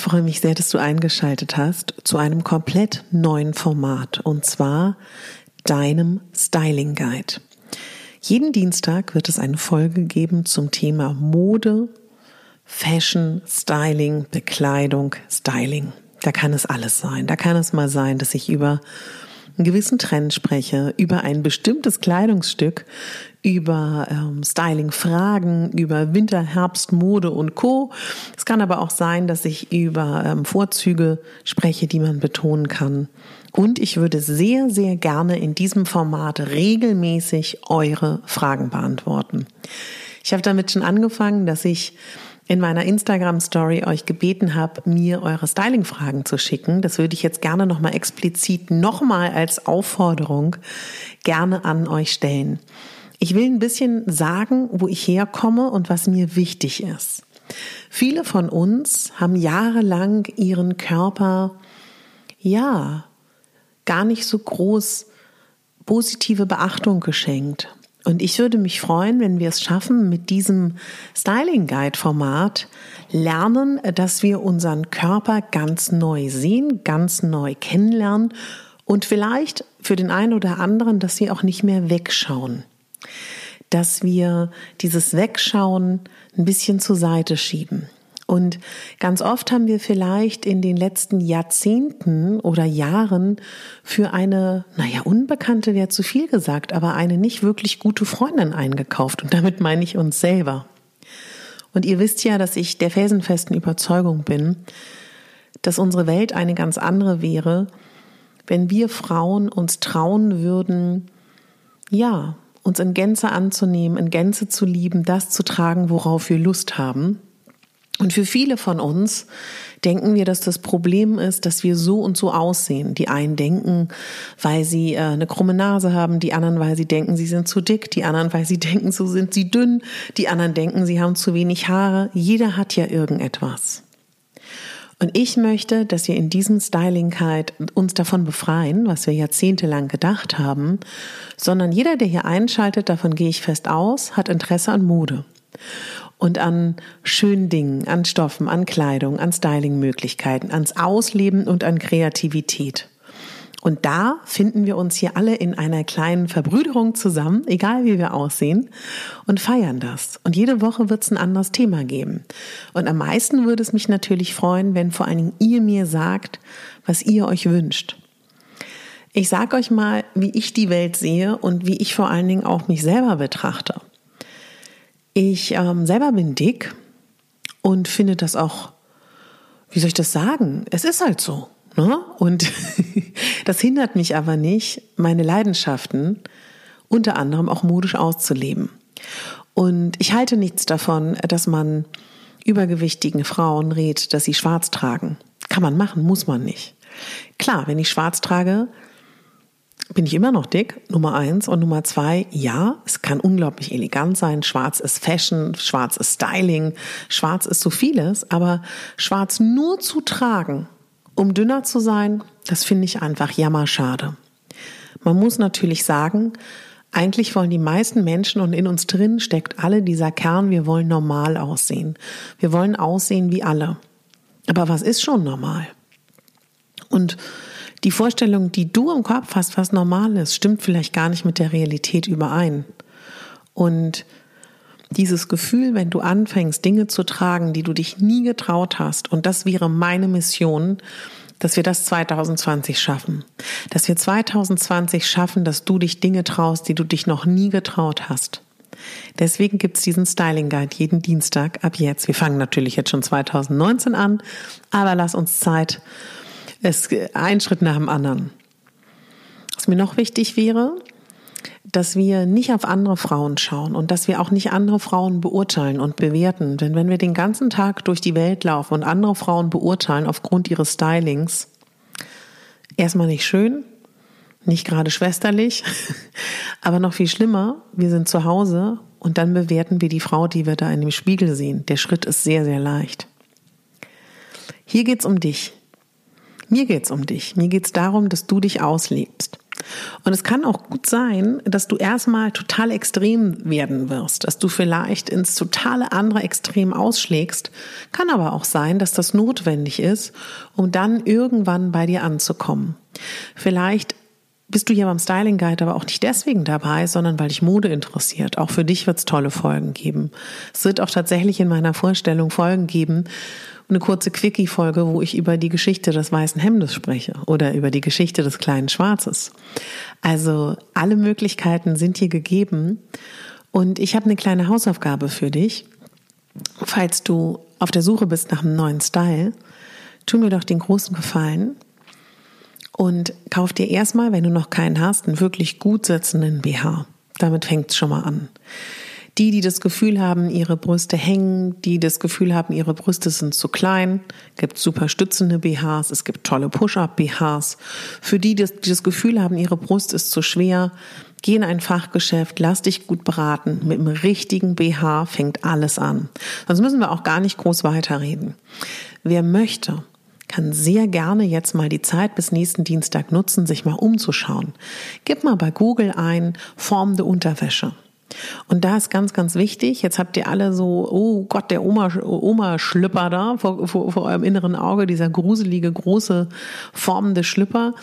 Ich freue mich sehr, dass du eingeschaltet hast zu einem komplett neuen Format und zwar deinem Styling Guide. Jeden Dienstag wird es eine Folge geben zum Thema Mode, Fashion, Styling, Bekleidung, Styling. Da kann es alles sein. Da kann es mal sein, dass ich über einen gewissen Trend spreche, über ein bestimmtes Kleidungsstück, über ähm, Styling-Fragen, über Winter, Herbst, Mode und Co. Es kann aber auch sein, dass ich über ähm, Vorzüge spreche, die man betonen kann. Und ich würde sehr, sehr gerne in diesem Format regelmäßig eure Fragen beantworten. Ich habe damit schon angefangen, dass ich in meiner Instagram-Story euch gebeten habe, mir eure Styling-Fragen zu schicken. Das würde ich jetzt gerne nochmal explizit nochmal als Aufforderung gerne an euch stellen. Ich will ein bisschen sagen, wo ich herkomme und was mir wichtig ist. Viele von uns haben jahrelang ihren Körper, ja, gar nicht so groß positive Beachtung geschenkt. Und ich würde mich freuen, wenn wir es schaffen, mit diesem Styling Guide Format lernen, dass wir unseren Körper ganz neu sehen, ganz neu kennenlernen und vielleicht für den einen oder anderen, dass wir auch nicht mehr wegschauen. Dass wir dieses Wegschauen ein bisschen zur Seite schieben. Und ganz oft haben wir vielleicht in den letzten Jahrzehnten oder Jahren für eine, naja, Unbekannte wäre zu viel gesagt, aber eine nicht wirklich gute Freundin eingekauft. Und damit meine ich uns selber. Und ihr wisst ja, dass ich der felsenfesten Überzeugung bin, dass unsere Welt eine ganz andere wäre, wenn wir Frauen uns trauen würden, ja, uns in Gänze anzunehmen, in Gänze zu lieben, das zu tragen, worauf wir Lust haben und für viele von uns denken wir, dass das Problem ist, dass wir so und so aussehen. Die einen denken, weil sie äh, eine krumme Nase haben, die anderen, weil sie denken, sie sind zu dick, die anderen, weil sie denken, so sind sie dünn, die anderen denken, sie haben zu wenig Haare. Jeder hat ja irgendetwas. Und ich möchte, dass wir in diesem Styling halt uns davon befreien, was wir jahrzehntelang gedacht haben, sondern jeder, der hier einschaltet, davon gehe ich fest aus, hat Interesse an Mode und an schönen Dingen, an Stoffen, an Kleidung, an Stylingmöglichkeiten, ans Ausleben und an Kreativität. Und da finden wir uns hier alle in einer kleinen Verbrüderung zusammen, egal wie wir aussehen, und feiern das. Und jede Woche wird es ein anderes Thema geben. Und am meisten würde es mich natürlich freuen, wenn vor allen Dingen ihr mir sagt, was ihr euch wünscht. Ich sage euch mal, wie ich die Welt sehe und wie ich vor allen Dingen auch mich selber betrachte. Ich ähm, selber bin dick und finde das auch, wie soll ich das sagen? Es ist halt so. Ne? Und das hindert mich aber nicht, meine Leidenschaften unter anderem auch modisch auszuleben. Und ich halte nichts davon, dass man übergewichtigen Frauen rät, dass sie schwarz tragen. Kann man machen, muss man nicht. Klar, wenn ich schwarz trage, bin ich immer noch dick, Nummer eins. Und Nummer zwei, ja, es kann unglaublich elegant sein. Schwarz ist Fashion, schwarz ist Styling, schwarz ist so vieles. Aber schwarz nur zu tragen, um dünner zu sein, das finde ich einfach jammerschade. Man muss natürlich sagen, Eigentlich wollen die meisten Menschen und in uns drin steckt alle dieser Kern, wir wollen normal aussehen. Wir wollen aussehen wie alle. Aber was ist schon normal? Und die Vorstellung, die du im Kopf hast, was normal ist, stimmt vielleicht gar nicht mit der Realität überein. Und dieses Gefühl, wenn du anfängst, Dinge zu tragen, die du dich nie getraut hast, und das wäre meine Mission, dass wir das 2020 schaffen. Dass wir 2020 schaffen, dass du dich Dinge traust, die du dich noch nie getraut hast. Deswegen gibt's diesen Styling Guide jeden Dienstag ab jetzt. Wir fangen natürlich jetzt schon 2019 an, aber lass uns Zeit. Es ein Schritt nach dem anderen. Was mir noch wichtig wäre, dass wir nicht auf andere Frauen schauen und dass wir auch nicht andere Frauen beurteilen und bewerten. Denn wenn wir den ganzen Tag durch die Welt laufen und andere Frauen beurteilen aufgrund ihres Stylings, erstmal nicht schön, nicht gerade schwesterlich, aber noch viel schlimmer, wir sind zu Hause und dann bewerten wir die Frau, die wir da in dem Spiegel sehen. Der Schritt ist sehr, sehr leicht. Hier geht's um dich. Mir geht's um dich. Mir geht's darum, dass du dich auslebst. Und es kann auch gut sein, dass du erstmal total extrem werden wirst, dass du vielleicht ins totale andere Extrem ausschlägst. Kann aber auch sein, dass das notwendig ist, um dann irgendwann bei dir anzukommen. Vielleicht bist du hier beim Styling Guide aber auch nicht deswegen dabei, sondern weil dich Mode interessiert. Auch für dich wird es tolle Folgen geben. Es wird auch tatsächlich in meiner Vorstellung Folgen geben, eine kurze Quickie-Folge, wo ich über die Geschichte des weißen Hemdes spreche oder über die Geschichte des kleinen Schwarzes. Also alle Möglichkeiten sind hier gegeben. Und ich habe eine kleine Hausaufgabe für dich. Falls du auf der Suche bist nach einem neuen Style, tu mir doch den großen Gefallen und kauf dir erstmal, wenn du noch keinen hast, einen wirklich gut sitzenden BH. Damit fängt es schon mal an. Die, die das Gefühl haben, ihre Brüste hängen, die das Gefühl haben, ihre Brüste sind zu klein, gibt super stützende BHs, es gibt tolle Push-up-BHs. Für die, die das Gefühl haben, ihre Brust ist zu schwer, geh in ein Fachgeschäft, lass dich gut beraten. Mit dem richtigen BH fängt alles an. Sonst müssen wir auch gar nicht groß weiterreden. Wer möchte, kann sehr gerne jetzt mal die Zeit bis nächsten Dienstag nutzen, sich mal umzuschauen. Gib mal bei Google ein, formende Unterwäsche. Und da ist ganz, ganz wichtig, jetzt habt ihr alle so, oh Gott, der Oma, Oma-Schlüpper da vor, vor, vor eurem inneren Auge, dieser gruselige, große, formende Schlüpper.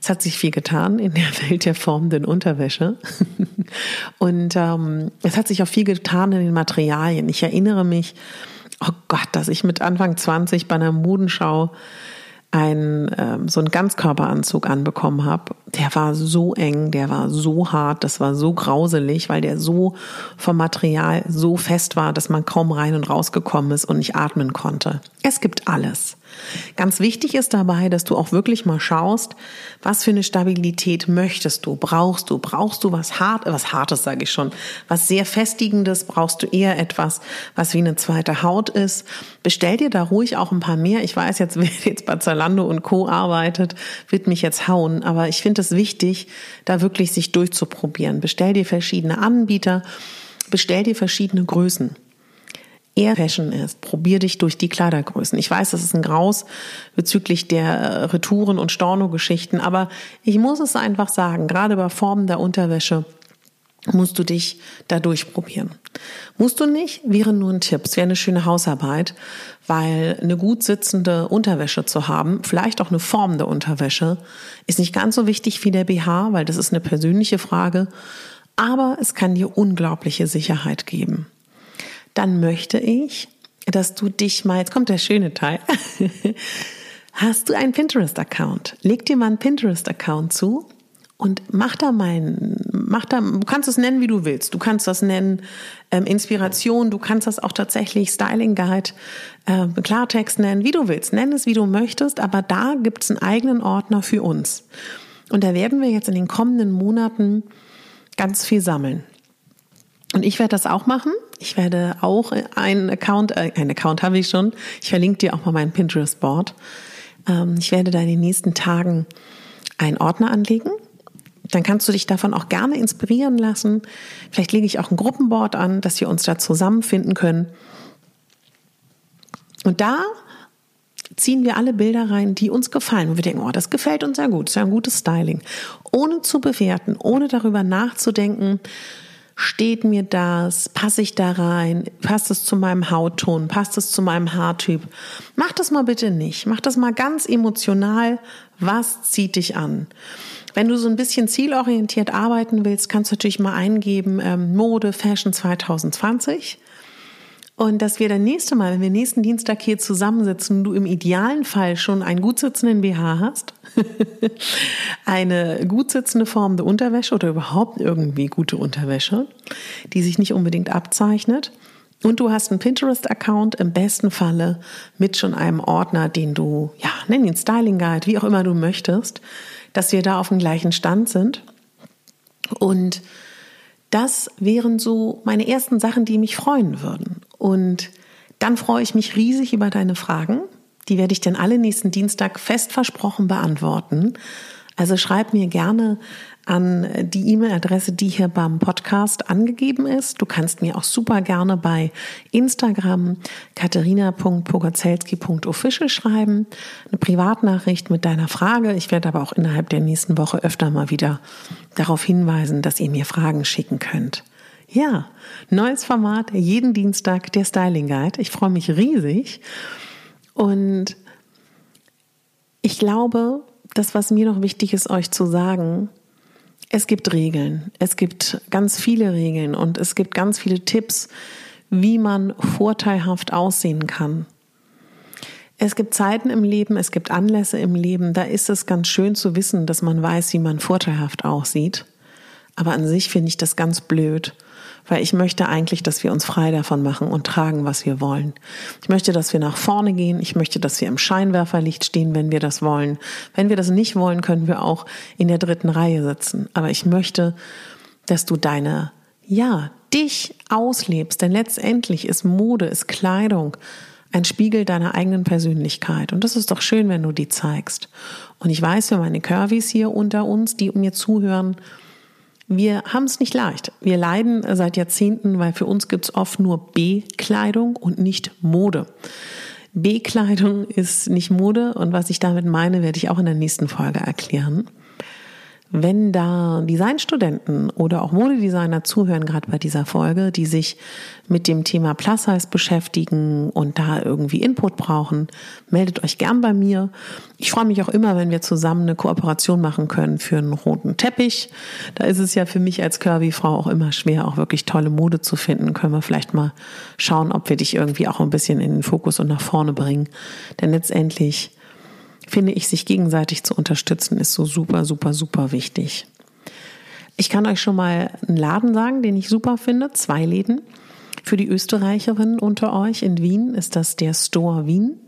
Es hat sich viel getan in der Welt der formenden Unterwäsche. Und ähm, es hat sich auch viel getan in den Materialien. Ich erinnere mich, oh Gott, dass ich mit Anfang 20 bei einer Modenschau ein, ähm, so einen Ganzkörperanzug anbekommen habe. Der war so eng, der war so hart, das war so grauselig, weil der so vom Material so fest war, dass man kaum rein und rausgekommen ist und nicht atmen konnte. Es gibt alles. Ganz wichtig ist dabei, dass du auch wirklich mal schaust, was für eine Stabilität möchtest du, brauchst du, brauchst du was hart, was hartes sage ich schon, was sehr festigendes, brauchst du eher etwas, was wie eine zweite Haut ist. Bestell dir da ruhig auch ein paar mehr. Ich weiß jetzt, wer jetzt bei Zalando und Co arbeitet, wird mich jetzt hauen, aber ich finde es wichtig, da wirklich sich durchzuprobieren. Bestell dir verschiedene Anbieter, bestell dir verschiedene Größen eher Fashion ist. Probier dich durch die Kleidergrößen. Ich weiß, das ist ein Graus bezüglich der äh, Retouren und Storno-Geschichten, aber ich muss es einfach sagen, gerade bei Formen der Unterwäsche musst du dich da durchprobieren. Musst du nicht, wäre nur ein Tipp. Es wäre eine schöne Hausarbeit, weil eine gut sitzende Unterwäsche zu haben, vielleicht auch eine formende Unterwäsche, ist nicht ganz so wichtig wie der BH, weil das ist eine persönliche Frage, aber es kann dir unglaubliche Sicherheit geben dann möchte ich, dass du dich mal, jetzt kommt der schöne Teil, hast du einen Pinterest-Account? Leg dir mal einen Pinterest-Account zu und mach da mal, mach da, du kannst es nennen, wie du willst. Du kannst das nennen ähm, Inspiration, du kannst das auch tatsächlich Styling Guide, äh, Klartext nennen, wie du willst. Nenn es, wie du möchtest, aber da gibt es einen eigenen Ordner für uns. Und da werden wir jetzt in den kommenden Monaten ganz viel sammeln. Und ich werde das auch machen. Ich werde auch einen Account, äh, einen Account habe ich schon. Ich verlinke dir auch mal mein Pinterest-Board. Ähm, ich werde da in den nächsten Tagen einen Ordner anlegen. Dann kannst du dich davon auch gerne inspirieren lassen. Vielleicht lege ich auch ein Gruppenboard an, dass wir uns da zusammenfinden können. Und da ziehen wir alle Bilder rein, die uns gefallen. Und wir denken, oh, das gefällt uns ja gut, ist ja ein gutes Styling. Ohne zu bewerten, ohne darüber nachzudenken, steht mir das, passe ich da rein, passt es zu meinem Hautton, passt es zu meinem Haartyp. Mach das mal bitte nicht. Mach das mal ganz emotional. Was zieht dich an? Wenn du so ein bisschen zielorientiert arbeiten willst, kannst du natürlich mal eingeben ähm, Mode Fashion 2020 und dass wir dann nächste Mal, wenn wir nächsten Dienstag hier zusammensitzen, du im idealen Fall schon einen gut sitzenden BH hast, eine gut sitzende formende Unterwäsche oder überhaupt irgendwie gute Unterwäsche, die sich nicht unbedingt abzeichnet. Und du hast einen Pinterest-Account im besten Falle mit schon einem Ordner, den du, ja, nenn ihn Styling Guide, wie auch immer du möchtest, dass wir da auf dem gleichen Stand sind. Und das wären so meine ersten Sachen, die mich freuen würden. Und dann freue ich mich riesig über deine Fragen. Die werde ich dann alle nächsten Dienstag fest versprochen beantworten. Also schreib mir gerne an die E-Mail-Adresse, die hier beim Podcast angegeben ist. Du kannst mir auch super gerne bei Instagram katharina.pogazelski.official schreiben, eine Privatnachricht mit deiner Frage. Ich werde aber auch innerhalb der nächsten Woche öfter mal wieder darauf hinweisen, dass ihr mir Fragen schicken könnt. Ja, neues Format, jeden Dienstag der Styling Guide. Ich freue mich riesig und ich glaube, das, was mir noch wichtig ist, euch zu sagen, es gibt Regeln. Es gibt ganz viele Regeln und es gibt ganz viele Tipps, wie man vorteilhaft aussehen kann. Es gibt Zeiten im Leben, es gibt Anlässe im Leben, da ist es ganz schön zu wissen, dass man weiß, wie man vorteilhaft aussieht. Aber an sich finde ich das ganz blöd weil ich möchte eigentlich, dass wir uns frei davon machen und tragen, was wir wollen. Ich möchte, dass wir nach vorne gehen. Ich möchte, dass wir im Scheinwerferlicht stehen, wenn wir das wollen. Wenn wir das nicht wollen, können wir auch in der dritten Reihe sitzen. Aber ich möchte, dass du deine, ja, dich auslebst. Denn letztendlich ist Mode, ist Kleidung ein Spiegel deiner eigenen Persönlichkeit. Und das ist doch schön, wenn du die zeigst. Und ich weiß für meine Curvys hier unter uns, die mir zuhören, wir haben es nicht leicht. Wir leiden seit Jahrzehnten, weil für uns gibt es oft nur B-Kleidung und nicht Mode. B-Kleidung ist nicht Mode und was ich damit meine, werde ich auch in der nächsten Folge erklären. Wenn da Designstudenten oder auch Modedesigner zuhören, gerade bei dieser Folge, die sich mit dem Thema Plus Size beschäftigen und da irgendwie Input brauchen, meldet euch gern bei mir. Ich freue mich auch immer, wenn wir zusammen eine Kooperation machen können für einen roten Teppich. Da ist es ja für mich als Curvy-Frau auch immer schwer, auch wirklich tolle Mode zu finden. Können wir vielleicht mal schauen, ob wir dich irgendwie auch ein bisschen in den Fokus und nach vorne bringen. Denn letztendlich finde ich, sich gegenseitig zu unterstützen, ist so super, super, super wichtig. Ich kann euch schon mal einen Laden sagen, den ich super finde, zwei Läden. Für die Österreicherinnen unter euch in Wien ist das der Store Wien.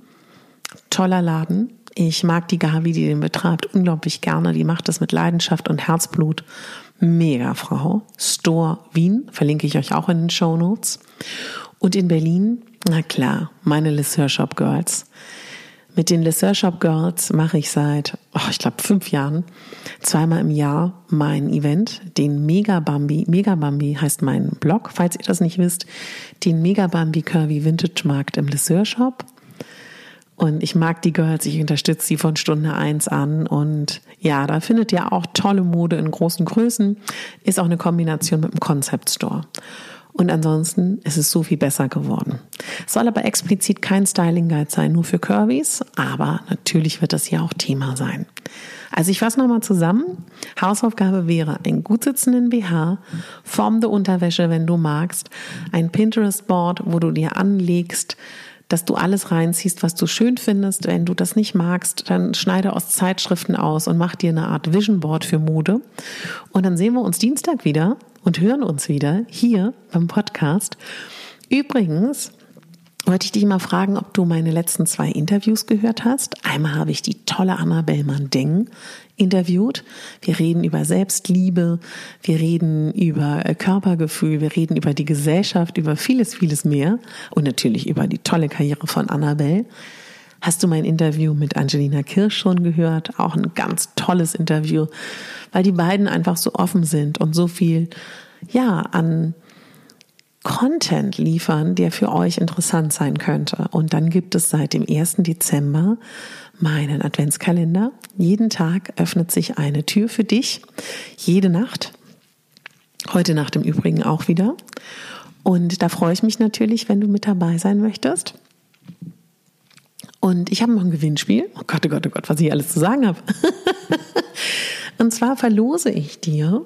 Toller Laden. Ich mag die Gavi, die den betreibt, unglaublich gerne. Die macht das mit Leidenschaft und Herzblut. Mega Frau. Store Wien, verlinke ich euch auch in den Show Notes. Und in Berlin, na klar, meine Liz Shop Girls. Mit den Lesser Shop Girls mache ich seit, oh, ich glaube, fünf Jahren zweimal im Jahr mein Event, den Mega Bambi. Mega Bambi heißt mein Blog, falls ihr das nicht wisst. Den Mega Bambi Curvy Vintage Markt im Lesser Shop. Und ich mag die Girls, ich unterstütze sie von Stunde eins an. Und ja, da findet ihr auch tolle Mode in großen Größen. Ist auch eine Kombination mit dem Concept Store. Und ansonsten ist es so viel besser geworden. Soll aber explizit kein Styling Guide sein, nur für Curvys, aber natürlich wird das hier auch Thema sein. Also ich fasse nochmal zusammen. Hausaufgabe wäre ein gut sitzenden BH, formende Unterwäsche, wenn du magst, ein Pinterest-Board, wo du dir anlegst, dass du alles reinziehst, was du schön findest. Wenn du das nicht magst, dann schneide aus Zeitschriften aus und mach dir eine Art Vision Board für Mode. Und dann sehen wir uns Dienstag wieder und hören uns wieder hier beim Podcast. Übrigens, wollte ich dich mal fragen, ob du meine letzten zwei Interviews gehört hast. Einmal habe ich die tolle Annabelle Mandeng interviewt. Wir reden über Selbstliebe, wir reden über äh, Körpergefühl, wir reden über die Gesellschaft, über vieles, vieles mehr und natürlich über die tolle Karriere von Annabelle. Hast du mein Interview mit Angelina Kirsch schon gehört? Auch ein ganz tolles Interview, weil die beiden einfach so offen sind und so viel, ja, an Content liefern, der für euch interessant sein könnte. Und dann gibt es seit dem 1. Dezember meinen Adventskalender. Jeden Tag öffnet sich eine Tür für dich. Jede Nacht. Heute Nacht im Übrigen auch wieder. Und da freue ich mich natürlich, wenn du mit dabei sein möchtest. Und ich habe noch ein Gewinnspiel. Oh Gott, oh Gott, oh Gott, was ich alles zu sagen habe. Und zwar verlose ich dir,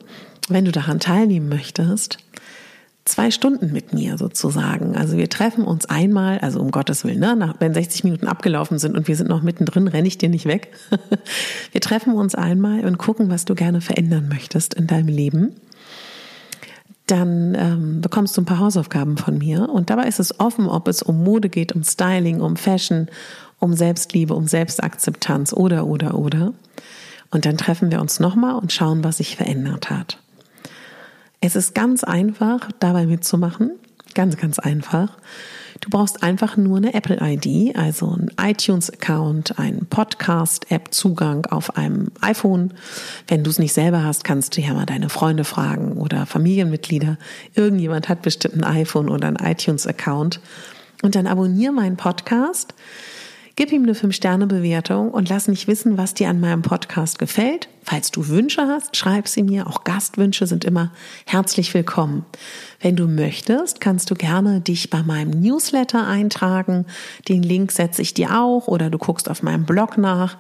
wenn du daran teilnehmen möchtest, zwei Stunden mit mir sozusagen. Also wir treffen uns einmal, also um Gottes Willen, ne, nach, wenn 60 Minuten abgelaufen sind und wir sind noch mittendrin, renne ich dir nicht weg. wir treffen uns einmal und gucken, was du gerne verändern möchtest in deinem Leben. Dann ähm, bekommst du ein paar Hausaufgaben von mir und dabei ist es offen, ob es um Mode geht, um Styling, um Fashion, um Selbstliebe, um Selbstakzeptanz oder oder oder. Und dann treffen wir uns nochmal und schauen, was sich verändert hat. Es ist ganz einfach, dabei mitzumachen. Ganz, ganz einfach. Du brauchst einfach nur eine Apple-ID, also ein iTunes-Account, einen Podcast-App-Zugang auf einem iPhone. Wenn du es nicht selber hast, kannst du ja mal deine Freunde fragen oder Familienmitglieder. Irgendjemand hat bestimmt ein iPhone oder ein iTunes-Account. Und dann abonniere meinen Podcast. Gib ihm eine 5-Sterne-Bewertung und lass mich wissen, was dir an meinem Podcast gefällt. Falls du Wünsche hast, schreib sie mir. Auch Gastwünsche sind immer herzlich willkommen. Wenn du möchtest, kannst du gerne dich bei meinem Newsletter eintragen. Den Link setze ich dir auch oder du guckst auf meinem Blog nach.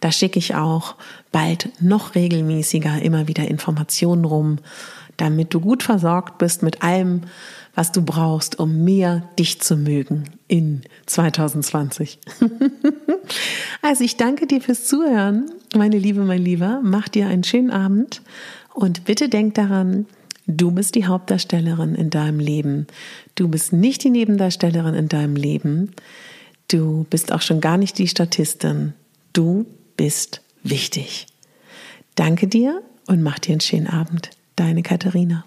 Da schicke ich auch bald noch regelmäßiger immer wieder Informationen rum, damit du gut versorgt bist mit allem, was du brauchst, um mehr dich zu mögen in 2020. also ich danke dir fürs Zuhören, meine Liebe, mein Lieber. Mach dir einen schönen Abend und bitte denk daran, du bist die Hauptdarstellerin in deinem Leben. Du bist nicht die Nebendarstellerin in deinem Leben. Du bist auch schon gar nicht die Statistin. Du bist wichtig. Danke dir und mach dir einen schönen Abend. Deine Katharina.